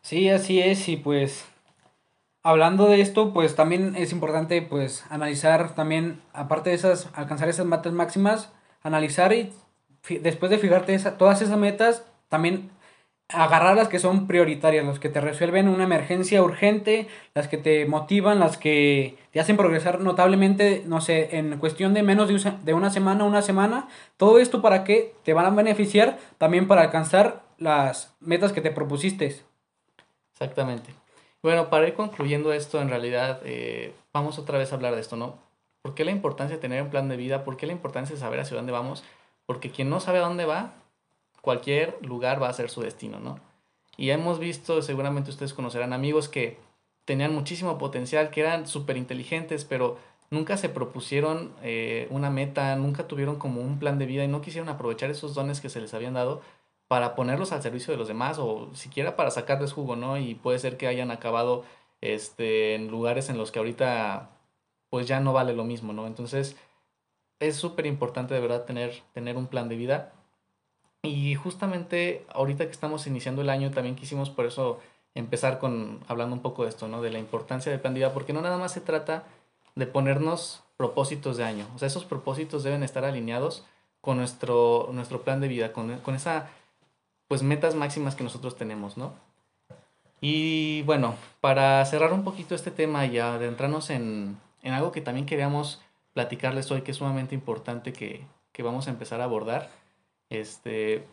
Sí, así es. Y pues hablando de esto, pues también es importante pues analizar también, aparte de esas, alcanzar esas metas máximas, analizar y después de fijarte esa, todas esas metas, también agarrar las que son prioritarias, las que te resuelven una emergencia urgente, las que te motivan, las que te hacen progresar notablemente, no sé, en cuestión de menos de, una semana, una semana. Todo esto para que te van a beneficiar también para alcanzar las metas que te propusiste. Exactamente. Bueno, para ir concluyendo esto, en realidad eh, vamos otra vez a hablar de esto, ¿no? ¿Por qué la importancia de tener un plan de vida? ¿Por qué la importancia de saber hacia dónde vamos? Porque quien no sabe a dónde va, cualquier lugar va a ser su destino, ¿no? Y hemos visto, seguramente ustedes conocerán amigos que tenían muchísimo potencial, que eran súper inteligentes, pero nunca se propusieron eh, una meta, nunca tuvieron como un plan de vida y no quisieron aprovechar esos dones que se les habían dado para ponerlos al servicio de los demás o siquiera para sacarles jugo, ¿no? Y puede ser que hayan acabado este, en lugares en los que ahorita pues ya no vale lo mismo, ¿no? Entonces es súper importante de verdad tener, tener un plan de vida y justamente ahorita que estamos iniciando el año también quisimos por eso empezar con hablando un poco de esto, ¿no? De la importancia del plan de vida, porque no nada más se trata de ponernos propósitos de año. O sea, esos propósitos deben estar alineados con nuestro, nuestro plan de vida, con, con esa, pues, metas máximas que nosotros tenemos, ¿no? Y bueno, para cerrar un poquito este tema y adentrarnos en, en algo que también queríamos platicarles hoy, que es sumamente importante que, que vamos a empezar a abordar, este,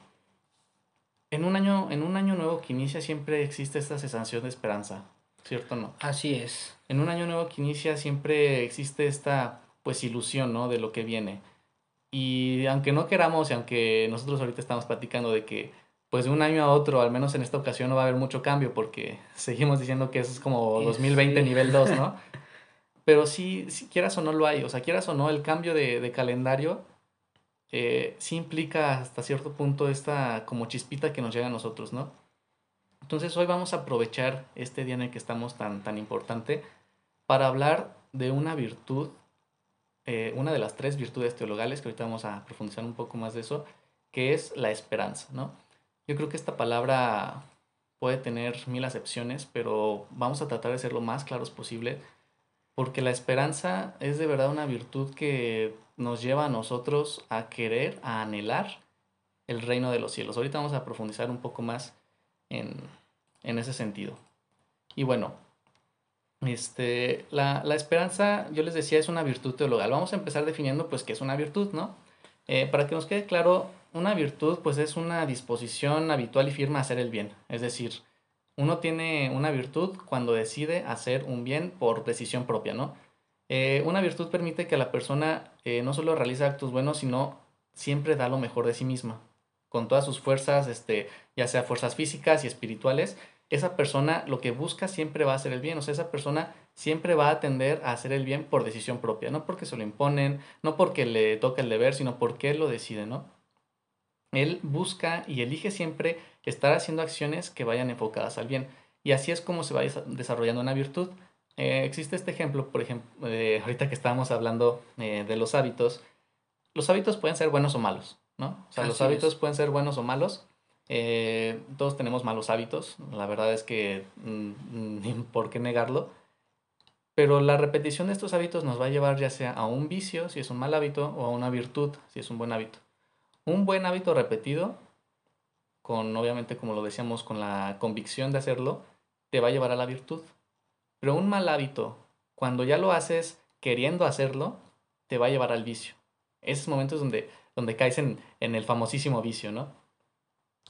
en un año, en un año nuevo que inicia siempre existe esta sensación de esperanza, ¿cierto no? Así es. En un año nuevo que inicia siempre existe esta pues ilusión, ¿no? De lo que viene. Y aunque no queramos y aunque nosotros ahorita estamos platicando de que pues de un año a otro, al menos en esta ocasión no va a haber mucho cambio porque seguimos diciendo que eso es como 2020 nivel 2, ¿no? Pero sí, si quieras o no lo hay, o sea, quieras o no, el cambio de, de calendario eh, sí implica hasta cierto punto esta como chispita que nos llega a nosotros, ¿no? Entonces hoy vamos a aprovechar este día en el que estamos tan, tan importante para hablar de una virtud, eh, una de las tres virtudes teologales, que ahorita vamos a profundizar un poco más de eso, que es la esperanza, ¿no? Yo creo que esta palabra puede tener mil acepciones, pero vamos a tratar de ser lo más claros posible, porque la esperanza es de verdad una virtud que nos lleva a nosotros a querer, a anhelar el reino de los cielos. Ahorita vamos a profundizar un poco más en, en ese sentido. Y bueno, este, la, la, esperanza, yo les decía, es una virtud teologal. Vamos a empezar definiendo, pues, qué es una virtud, ¿no? Eh, para que nos quede claro, una virtud, pues, es una disposición habitual y firme a hacer el bien. Es decir, uno tiene una virtud cuando decide hacer un bien por decisión propia, ¿no? Eh, una virtud permite que la persona eh, no solo realice actos buenos, sino siempre da lo mejor de sí misma. Con todas sus fuerzas, este, ya sea fuerzas físicas y espirituales, esa persona lo que busca siempre va a hacer el bien. O sea, esa persona siempre va a tender a hacer el bien por decisión propia. No porque se lo imponen, no porque le toca el deber, sino porque lo decide, ¿no? Él busca y elige siempre estar haciendo acciones que vayan enfocadas al bien. Y así es como se va desarrollando una virtud. Eh, existe este ejemplo, por ejemplo, eh, ahorita que estábamos hablando eh, de los hábitos. Los hábitos pueden ser buenos o malos, ¿no? O sea, los hábitos pueden ser buenos o malos. todos tenemos malos hábitos, la verdad es que mm, ni por qué negarlo. Pero la repetición de estos hábitos nos va a llevar ya sea a un vicio, si es un mal hábito, o a una virtud, si es un buen hábito. Un buen hábito repetido, con obviamente como lo decíamos, con la convicción de hacerlo, te va a llevar a la virtud. Pero un mal hábito, cuando ya lo haces queriendo hacerlo, te va a llevar al vicio. Esos momentos donde, donde caes en, en el famosísimo vicio, ¿no?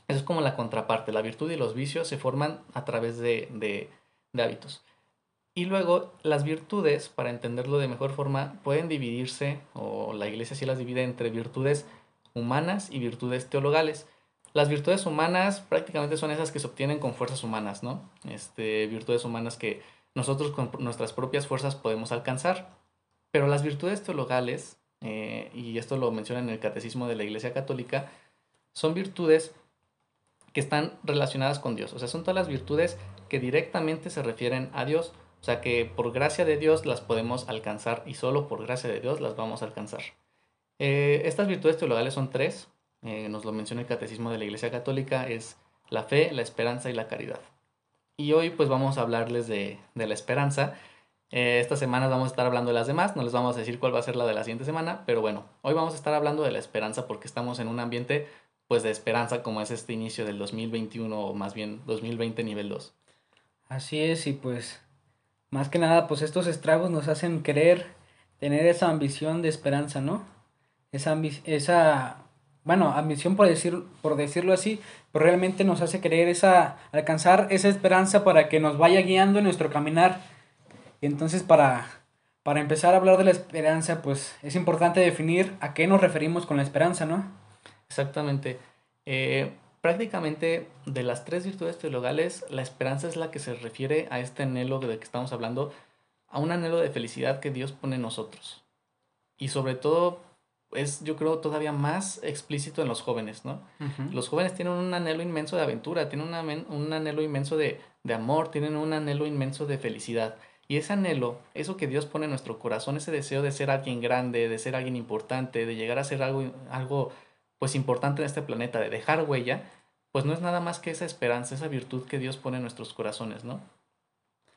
Eso es como la contraparte. La virtud y los vicios se forman a través de, de, de hábitos. Y luego las virtudes, para entenderlo de mejor forma, pueden dividirse, o la iglesia sí las divide entre virtudes humanas y virtudes teologales. Las virtudes humanas prácticamente son esas que se obtienen con fuerzas humanas, ¿no? Este, virtudes humanas que nosotros con nuestras propias fuerzas podemos alcanzar. Pero las virtudes teologales, eh, y esto lo menciona en el Catecismo de la Iglesia Católica, son virtudes que están relacionadas con Dios. O sea, son todas las virtudes que directamente se refieren a Dios. O sea que por gracia de Dios las podemos alcanzar y solo por gracia de Dios las vamos a alcanzar. Eh, estas virtudes teologales son tres, eh, nos lo menciona el Catecismo de la Iglesia Católica, es la fe, la esperanza y la caridad. Y hoy pues vamos a hablarles de, de la esperanza. Eh, esta semana vamos a estar hablando de las demás, no les vamos a decir cuál va a ser la de la siguiente semana, pero bueno, hoy vamos a estar hablando de la esperanza porque estamos en un ambiente pues de esperanza como es este inicio del 2021 o más bien 2020 nivel 2. Así es, y pues más que nada pues estos estragos nos hacen querer tener esa ambición de esperanza, ¿no? Esa, esa bueno, ambición por, decir, por decirlo así, pero realmente nos hace querer esa, alcanzar esa esperanza para que nos vaya guiando en nuestro caminar. Y entonces para, para empezar a hablar de la esperanza, pues es importante definir a qué nos referimos con la esperanza, ¿no? Exactamente. Eh, prácticamente de las tres virtudes teologales, la esperanza es la que se refiere a este anhelo de que estamos hablando, a un anhelo de felicidad que Dios pone en nosotros. Y sobre todo es yo creo todavía más explícito en los jóvenes, ¿no? Los jóvenes tienen un anhelo inmenso de aventura, tienen un anhelo inmenso de, de, amor, tienen un anhelo inmenso de felicidad. Y ese anhelo, eso que Dios pone en nuestro corazón, ese deseo de ser alguien grande, de ser alguien importante, de llegar a ser algo, algo pues importante en este planeta, de dejar huella, pues no es nada más que esa esperanza, esa virtud que Dios pone en nuestros corazones, ¿no?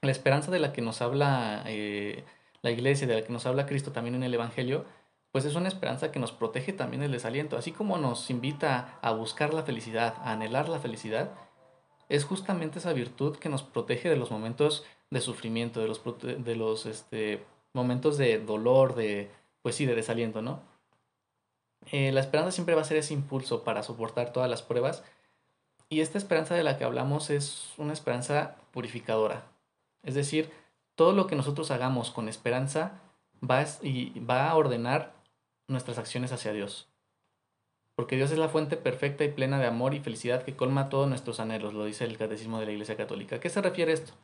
La esperanza de la que nos habla eh, la iglesia, de la que nos habla Cristo también en el Evangelio, pues es una esperanza que nos protege también del desaliento. Así como nos invita a buscar la felicidad, a anhelar la felicidad, es justamente esa virtud que nos protege de los momentos de sufrimiento, de los, de los este, momentos de dolor, de, pues sí, de desaliento, ¿no? Eh, la esperanza siempre va a ser ese impulso para soportar todas las pruebas. Y esta esperanza de la que hablamos es una esperanza purificadora. Es decir, todo lo que nosotros hagamos con esperanza va y va a ordenar nuestras acciones hacia Dios. Porque Dios es la fuente perfecta y plena de amor y felicidad que colma todos nuestros anhelos, lo dice el Catecismo de la Iglesia Católica. ¿A qué se refiere esto?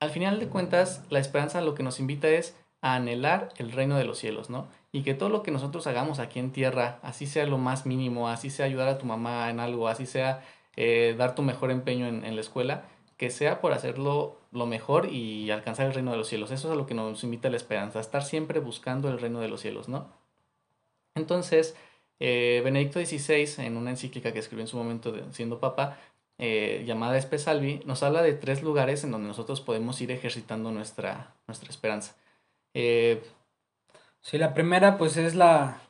Al final de cuentas, la esperanza lo que nos invita es a anhelar el reino de los cielos, ¿no? Y que todo lo que nosotros hagamos aquí en tierra, así sea lo más mínimo, así sea ayudar a tu mamá en algo, así sea eh, dar tu mejor empeño en, en la escuela, que sea por hacerlo lo mejor y alcanzar el reino de los cielos. Eso es a lo que nos invita la esperanza, estar siempre buscando el reino de los cielos, ¿no? Entonces, eh, Benedicto XVI, en una encíclica que escribió en su momento siendo papa, eh, llamada Espesalvi, nos habla de tres lugares en donde nosotros podemos ir ejercitando nuestra, nuestra esperanza. Eh, sí, la primera pues es la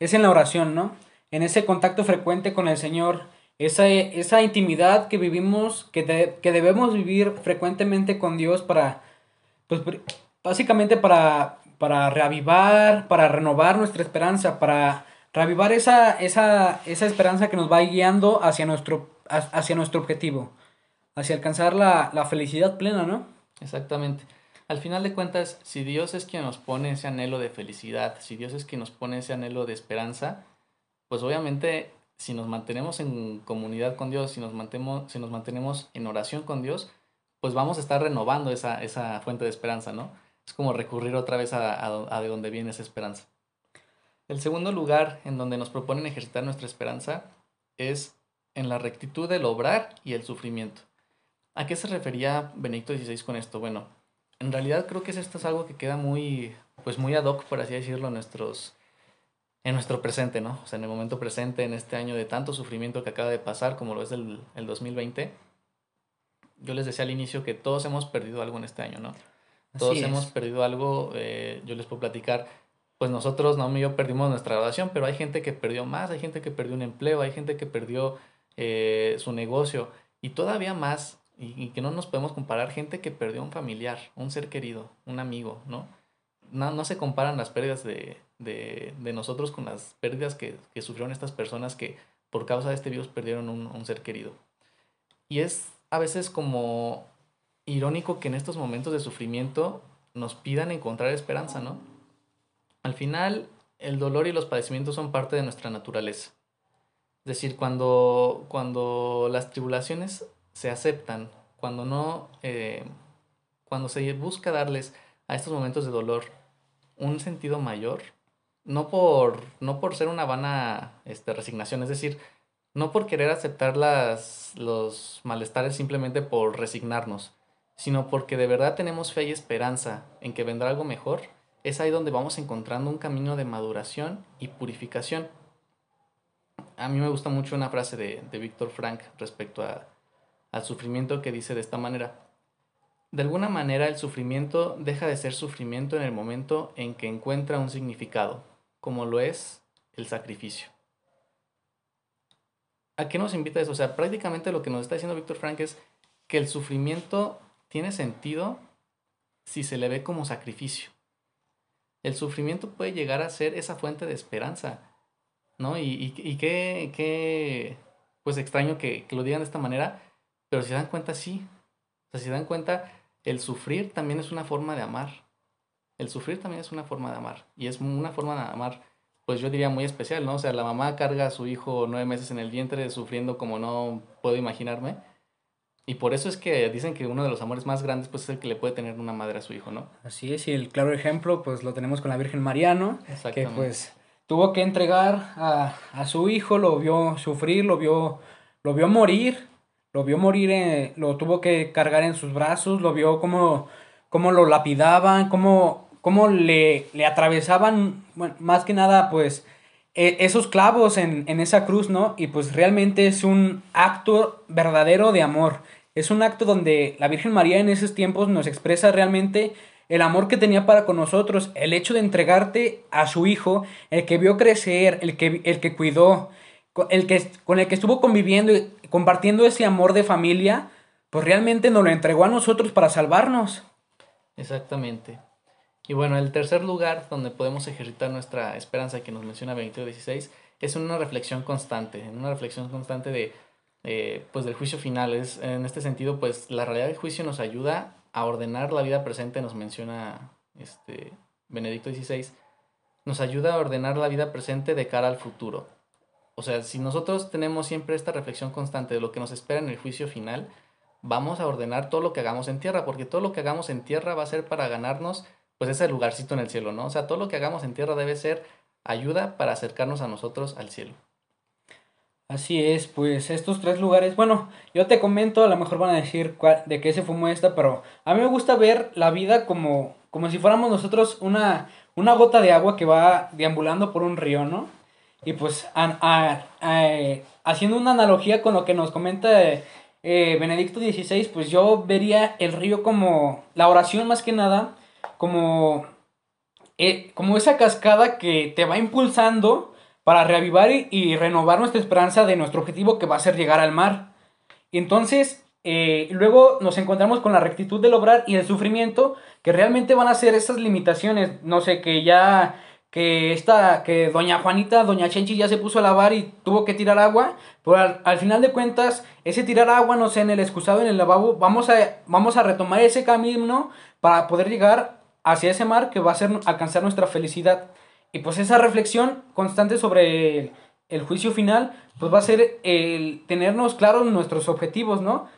es en la oración, ¿no? En ese contacto frecuente con el Señor, esa, esa intimidad que vivimos, que, que debemos vivir frecuentemente con Dios para, pues básicamente para para reavivar, para renovar nuestra esperanza, para reavivar esa, esa, esa esperanza que nos va guiando hacia nuestro, hacia nuestro objetivo, hacia alcanzar la, la felicidad plena, ¿no? Exactamente. Al final de cuentas, si Dios es quien nos pone ese anhelo de felicidad, si Dios es quien nos pone ese anhelo de esperanza, pues obviamente si nos mantenemos en comunidad con Dios, si nos mantenemos, si nos mantenemos en oración con Dios, pues vamos a estar renovando esa, esa fuente de esperanza, ¿no? Es como recurrir otra vez a, de donde viene esa esperanza. El segundo lugar en donde nos proponen ejercitar nuestra esperanza es en la rectitud del obrar y el sufrimiento. ¿A qué se refería Benedicto XVI con esto? Bueno, en realidad creo que esto es algo que queda muy, pues muy ad hoc, por así decirlo, en, nuestros, en nuestro presente, ¿no? O sea, en el momento presente, en este año de tanto sufrimiento que acaba de pasar, como lo es el, el 2020. Yo les decía al inicio que todos hemos perdido algo en este año, ¿no? Todos hemos perdido algo, eh, yo les puedo platicar, pues nosotros, no y yo perdimos nuestra graduación, pero hay gente que perdió más, hay gente que perdió un empleo, hay gente que perdió eh, su negocio y todavía más, y, que no nos podemos comparar, gente que perdió un familiar, un ser querido, un amigo, ¿no? No, no se comparan las pérdidas de, de, de nosotros con las pérdidas que, que, sufrieron estas personas que por causa de este virus perdieron un, un ser querido. Y es a veces como irónico que en estos momentos de sufrimiento nos pidan encontrar esperanza, ¿no? Al final, el dolor y los padecimientos son parte de nuestra naturaleza. Es decir, cuando, cuando las tribulaciones se aceptan, cuando no, eh, cuando se busca darles a estos momentos de dolor un sentido mayor, no por, no por ser una vana este, resignación, es decir, no por querer aceptar las, los malestares simplemente por resignarnos, sino porque de verdad tenemos fe y esperanza en que vendrá algo mejor, es ahí donde vamos encontrando un camino de maduración y purificación. A mí me gusta mucho una frase de, de Víctor Frank respecto a, al sufrimiento que dice de esta manera. De alguna manera el sufrimiento deja de ser sufrimiento en el momento en que encuentra un significado, como lo es el sacrificio. ¿A qué nos invita eso? O sea, prácticamente lo que nos está diciendo Víctor Frank es que el sufrimiento tiene sentido si se le ve como sacrificio. El sufrimiento puede llegar a ser esa fuente de esperanza, ¿no? Y, y, qué, qué, pues extraño que, que, lo digan de esta manera, pero si se dan cuenta, sí. O sea, si dan cuenta, el sufrir también es una forma de amar. El sufrir también es una forma de amar. Y es una forma de amar pues yo diría muy especial, ¿no? O sea, la mamá carga a su hijo nueve meses en el vientre sufriendo como no puedo imaginarme. Y por eso es que dicen que uno de los amores más grandes pues es el que le puede tener una madre a su hijo, ¿no? Así es, y el claro ejemplo pues lo tenemos con la Virgen María, ¿no? Que pues tuvo que entregar a, a, su hijo, lo vio sufrir, lo vio, lo vio morir, lo vio morir, eh, lo tuvo que cargar en sus brazos, lo vio como, como lo lapidaban, como cómo le, le atravesaban, bueno, más que nada, pues, e, esos clavos en, en, esa cruz, ¿no? Y pues realmente es un acto verdadero de amor. Es un acto donde la Virgen María en esos tiempos nos expresa realmente el amor que tenía para con nosotros, el hecho de entregarte a su hijo, el que vio crecer, el que, el que cuidó, el que, con el que estuvo conviviendo y compartiendo ese amor de familia, pues realmente nos lo entregó a nosotros para salvarnos. Exactamente. Y bueno, el tercer lugar donde podemos ejercitar nuestra esperanza que nos menciona Benito XVI es en una reflexión constante, en una reflexión constante de, pues del juicio final. Es, en este sentido, pues la realidad del juicio nos ayuda a ordenar la vida presente, nos menciona este Benedicto XVI, nos ayuda a ordenar la vida presente de cara al futuro. O sea, si nosotros tenemos siempre esta reflexión constante de lo que nos espera en el juicio final, vamos a ordenar todo lo que hagamos en tierra, porque todo lo que hagamos en tierra va a ser para ganarnos pues ese lugarcito en el cielo, ¿no? O sea, todo lo que hagamos en tierra debe ser ayuda para acercarnos a nosotros al cielo. Así es, pues estos tres lugares, bueno, yo te comento, a lo mejor van a decir de qué se fumó esta, pero a mí me gusta ver la vida como, como si fuéramos nosotros una, una gota de agua que va deambulando por un río, ¿no? Y pues haciendo una analogía con lo que nos comenta eh, Benedicto XVI, pues yo vería el río como la oración más que nada, como, eh, como esa cascada que te va impulsando para reavivar y, renovar nuestra esperanza de nuestro objetivo que va a ser llegar al mar. Entonces, eh, luego nos encontramos con la rectitud del obrar y el sufrimiento, que realmente van a ser esas limitaciones. No sé, que ya que esta, que doña Juanita, doña Chenchi ya se puso a lavar y tuvo que tirar agua, pero al, al, final de cuentas, ese tirar agua, no sé, en el excusado, en el lavabo, vamos a, vamos a retomar ese camino para poder llegar hacia ese mar que va a ser alcanzar nuestra felicidad. Y pues esa reflexión constante sobre el, juicio final, pues va a ser el tenernos claros nuestros objetivos, ¿no?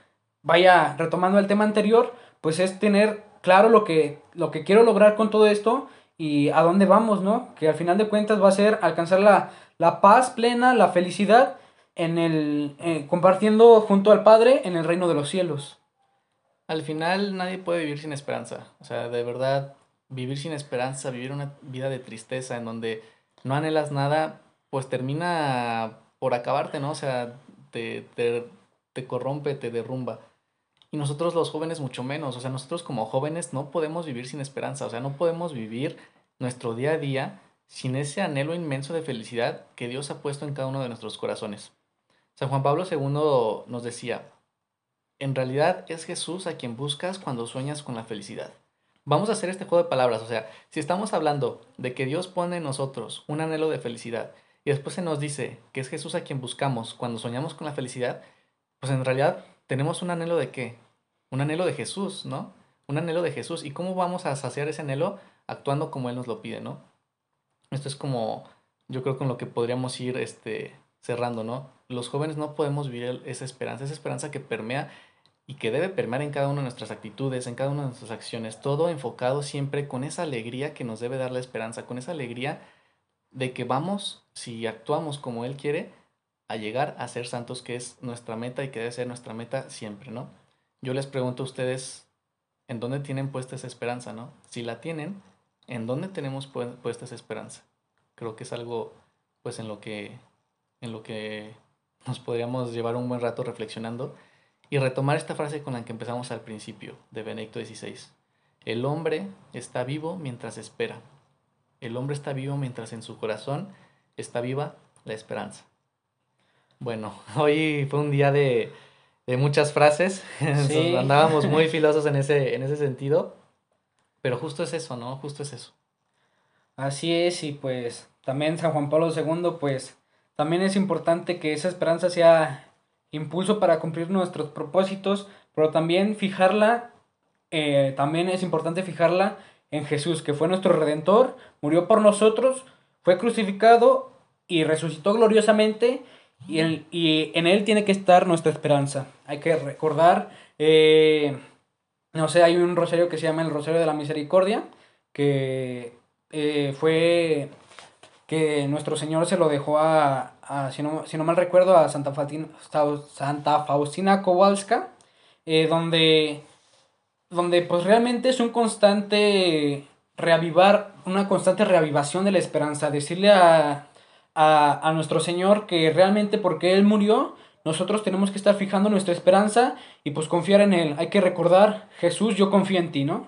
Vaya, retomando el tema anterior, pues es tener claro lo que, lo que quiero lograr con todo esto y a dónde vamos, ¿no? Que al final de cuentas va a ser alcanzar la, la paz plena, la felicidad, en el, eh, compartiendo junto al Padre en el reino de los cielos al final nadie puede vivir sin esperanza. O sea, de verdad, vivir sin esperanza, vivir una vida de tristeza en donde no anhelas nada, pues termina por acabarte, ¿no? O sea, te, te, te corrompe, te derrumba. Y nosotros los jóvenes mucho menos. O sea, nosotros como jóvenes no podemos vivir sin esperanza. O sea, no podemos vivir nuestro día a día sin ese anhelo inmenso de felicidad que Dios ha puesto en cada uno de nuestros corazones. San Juan Pablo II nos decía, en realidad es Jesús a quien buscas cuando sueñas con la felicidad. Vamos a hacer este juego de palabras, o sea, si estamos hablando de que Dios pone en nosotros un anhelo de felicidad y después se nos dice que es Jesús a quien buscamos cuando soñamos con la felicidad, pues en realidad tenemos un anhelo de qué? Un anhelo de Jesús, ¿no? Un anhelo de Jesús. ¿Y cómo vamos a saciar ese anhelo? Actuando como Él nos lo pide, ¿no? Esto es como, yo creo con lo que podríamos ir este, cerrando, ¿no? Los jóvenes no podemos vivir esa esperanza, esa esperanza que permea y que debe permear en cada una de nuestras actitudes, en cada una de nuestras acciones, todo enfocado siempre con esa alegría que nos debe dar la esperanza, con esa alegría de que vamos, si actuamos como Él quiere, a llegar a ser santos, que es nuestra meta y que debe ser nuestra meta siempre, ¿no? Yo les pregunto a ustedes, ¿en dónde tienen puesta esa esperanza, no? Si la tienen, ¿en dónde tenemos puesta esa esperanza? Creo que es algo, pues, en lo que, en lo que nos podríamos llevar un buen rato reflexionando y retomar esta frase con la que empezamos al principio de Benedicto XVI. El hombre está vivo mientras espera. El hombre está vivo mientras en su corazón está viva la esperanza. Bueno, hoy fue un día de, muchas frases. Andábamos muy filosos en ese, en ese sentido. Pero justo es eso, ¿no? Justo es eso. Así es, y pues también San Juan Pablo II, pues también es importante que esa esperanza sea impulso para cumplir nuestros propósitos, pero también fijarla, eh, también es importante fijarla en Jesús, que fue nuestro redentor, murió por nosotros, fue crucificado y resucitó gloriosamente y en, Él tiene que estar nuestra esperanza. Hay que recordar, eh, no sé, hay un rosario que se llama el Rosario de la Misericordia, que eh, fue que nuestro Señor se lo dejó a, si, no, si, no, mal recuerdo, a Santa, Santa Faustina Kowalska, eh, donde, donde pues realmente es un constante reavivar, una constante reavivación de la esperanza, decirle a, a, a nuestro Señor que realmente porque Él murió, nosotros tenemos que estar fijando nuestra esperanza y pues confiar en Él. Hay que recordar, Jesús, yo confío en ti, ¿no?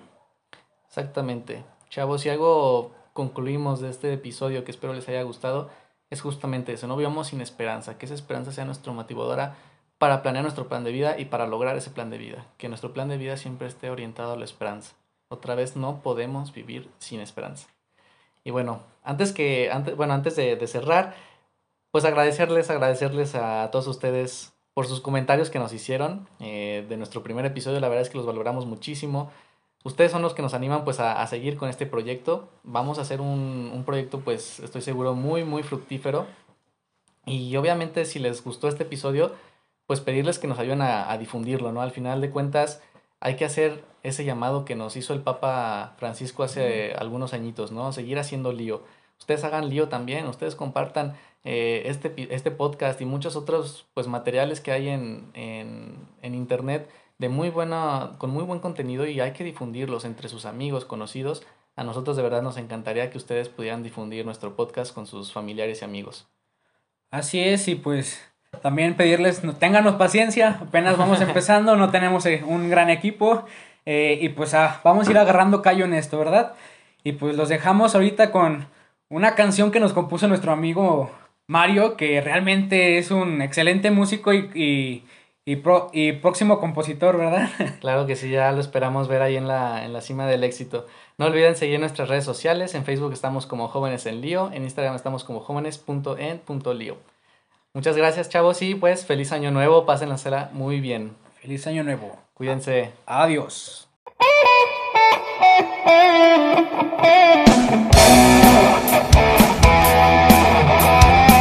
Exactamente. Chavos, si algo concluimos de este episodio que espero les haya gustado, es justamente eso, no vivamos sin esperanza, que esa esperanza sea nuestra motivadora para planear nuestro plan de vida y para lograr ese plan de vida, que nuestro plan de vida siempre esté orientado a la esperanza. Otra vez no podemos vivir sin esperanza. Y bueno, antes que, antes, bueno, antes de, cerrar, pues agradecerles, agradecerles a todos ustedes por sus comentarios que nos hicieron eh, de nuestro primer episodio. La verdad es que los valoramos muchísimo. Ustedes son los que nos animan pues a, seguir con este proyecto. Vamos a hacer un, un, proyecto pues estoy seguro muy muy fructífero. Y obviamente si les gustó este episodio pues pedirles que nos ayuden a, a difundirlo, ¿no? Al final de cuentas hay que hacer ese llamado que nos hizo el Papa Francisco hace algunos añitos, ¿no? Seguir haciendo lío. Ustedes hagan lío también, ustedes compartan eh, este, este podcast y muchos otros pues, materiales que hay en, en, en internet de muy buena, con muy buen contenido y hay que difundirlos entre sus amigos, conocidos. A nosotros de verdad nos encantaría que ustedes pudieran difundir nuestro podcast con sus familiares y amigos. Así es, y pues también pedirles, ténganos paciencia, apenas vamos empezando, no tenemos eh, un gran equipo eh, y pues ah, vamos a ir agarrando callo en esto, ¿verdad? Y pues los dejamos ahorita con una canción que nos compuso nuestro amigo Mario, que realmente es un excelente músico y, y, y, y próximo compositor, ¿verdad? Claro que sí, ya lo esperamos ver ahí en la, en la cima del éxito. No olviden seguir nuestras redes sociales, en Facebook estamos como Jóvenes en Lío, en Instagram estamos como jóvenes.en.lío. Muchas gracias, chavos, y pues feliz año nuevo, pasen la cera muy bien. Feliz año nuevo. Cuídense. Adiós.